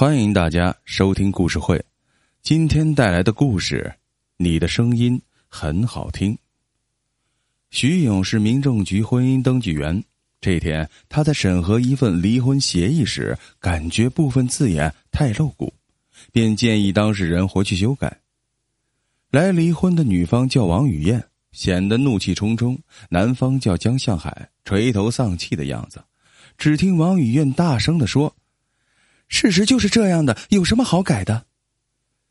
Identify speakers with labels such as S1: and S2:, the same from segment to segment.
S1: 欢迎大家收听故事会，今天带来的故事，你的声音很好听。徐勇是民政局婚姻登记员，这天他在审核一份离婚协议时，感觉部分字眼太露骨，便建议当事人回去修改。来离婚的女方叫王雨燕，显得怒气冲冲；男方叫江向海，垂头丧气的样子。只听王雨燕大声的说。事实就是这样的，有什么好改的？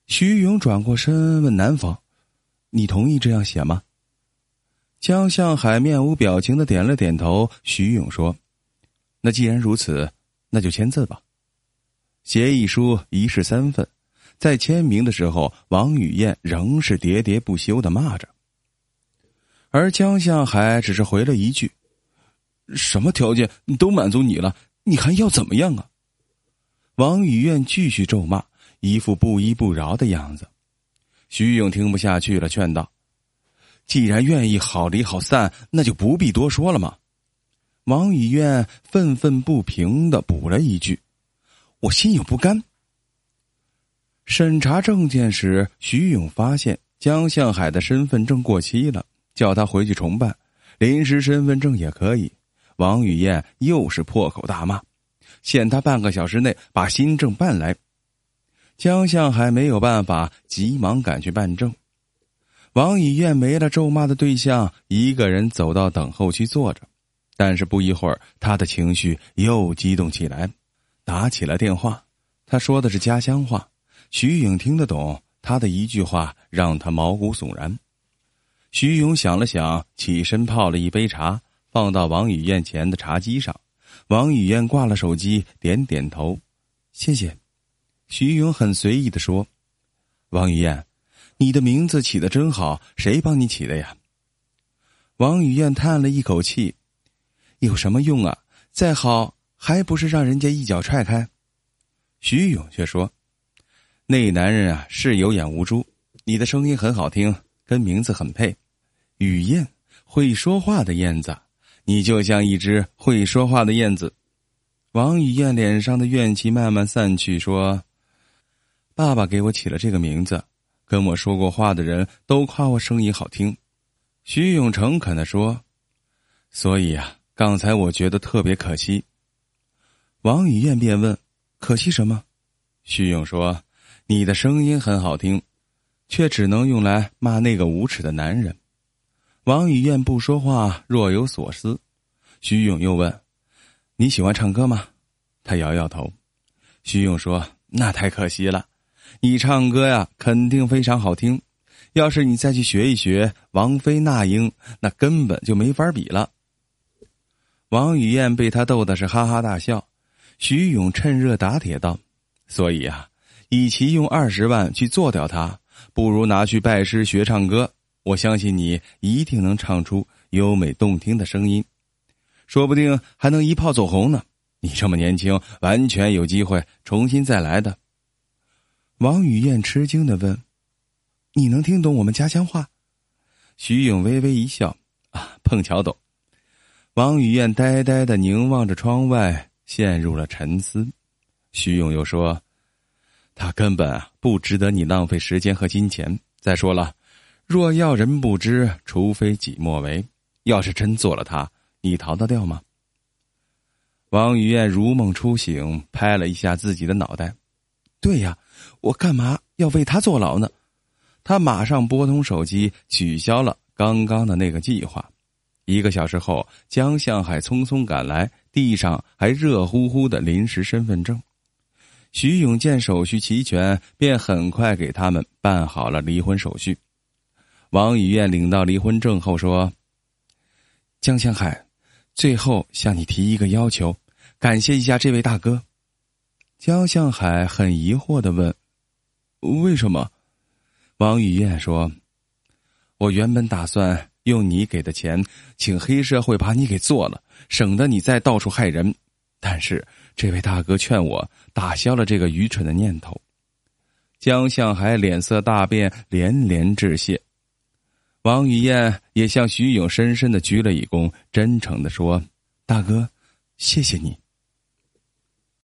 S1: 徐勇转过身问男方：“你同意这样写吗？”江向海面无表情的点了点头。徐勇说：“那既然如此，那就签字吧。”协议书一式三份，在签名的时候，王雨燕仍是喋喋不休的骂着，而江向海只是回了一句：“什么条件都满足你了，你还要怎么样啊？”王雨燕继续咒骂，一副不依不饶的样子。徐勇听不下去了，劝道：“既然愿意好离好散，那就不必多说了嘛。”王雨燕愤愤不平的补了一句：“我心有不甘。”审查证件时，徐勇发现江向海的身份证过期了，叫他回去重办，临时身份证也可以。王雨燕又是破口大骂。限他半个小时内把新证办来。江向海没有办法，急忙赶去办证。王以燕没了咒骂的对象，一个人走到等候区坐着。但是不一会儿，他的情绪又激动起来，打起了电话。他说的是家乡话，徐勇听得懂。他的一句话让他毛骨悚然。徐勇想了想，起身泡了一杯茶，放到王雨燕前的茶几上。王雨燕挂了手机，点点头，谢谢。徐勇很随意的说：“王雨燕，你的名字起的真好，谁帮你起的呀？”王雨燕叹了一口气：“有什么用啊？再好还不是让人家一脚踹开。”徐勇却说：“那男人啊是有眼无珠，你的声音很好听，跟名字很配，雨燕，会说话的燕子。”你就像一只会说话的燕子，王雨燕脸上的怨气慢慢散去，说：“爸爸给我起了这个名字，跟我说过话的人都夸我声音好听。”徐勇诚恳的说：“所以啊，刚才我觉得特别可惜。”王雨燕便问：“可惜什么？”徐勇说：“你的声音很好听，却只能用来骂那个无耻的男人。”王雨燕不说话，若有所思。徐勇又问：“你喜欢唱歌吗？”他摇摇头。徐勇说：“那太可惜了，你唱歌呀，肯定非常好听。要是你再去学一学王菲、那英，那根本就没法比了。”王雨燕被他逗的是哈哈大笑。徐勇趁热打铁道：“所以啊，与其用二十万去做掉他，不如拿去拜师学唱歌。”我相信你一定能唱出优美动听的声音，说不定还能一炮走红呢。你这么年轻，完全有机会重新再来的。王雨燕吃惊的问：“你能听懂我们家乡话？”徐勇微微一笑：“啊，碰巧懂。”王雨燕呆呆的凝望着窗外，陷入了沉思。徐勇又说：“他根本不值得你浪费时间和金钱。再说了。”若要人不知，除非己莫为。要是真做了他，你逃得掉吗？王雨燕如梦初醒，拍了一下自己的脑袋。对呀，我干嘛要为他坐牢呢？他马上拨通手机，取消了刚刚的那个计划。一个小时后，江向海匆匆赶来，地上还热乎乎的临时身份证。徐勇见手续齐全，便很快给他们办好了离婚手续。王雨燕领到离婚证后说：“江向海，最后向你提一个要求，感谢一下这位大哥。”江向海很疑惑的问：“为什么？”王雨燕说：“我原本打算用你给的钱，请黑社会把你给做了，省得你再到处害人。但是这位大哥劝我打消了这个愚蠢的念头。”江向海脸色大变，连连致谢。王雨燕也向徐勇深深的鞠了一躬，真诚的说：“大哥，谢谢你。”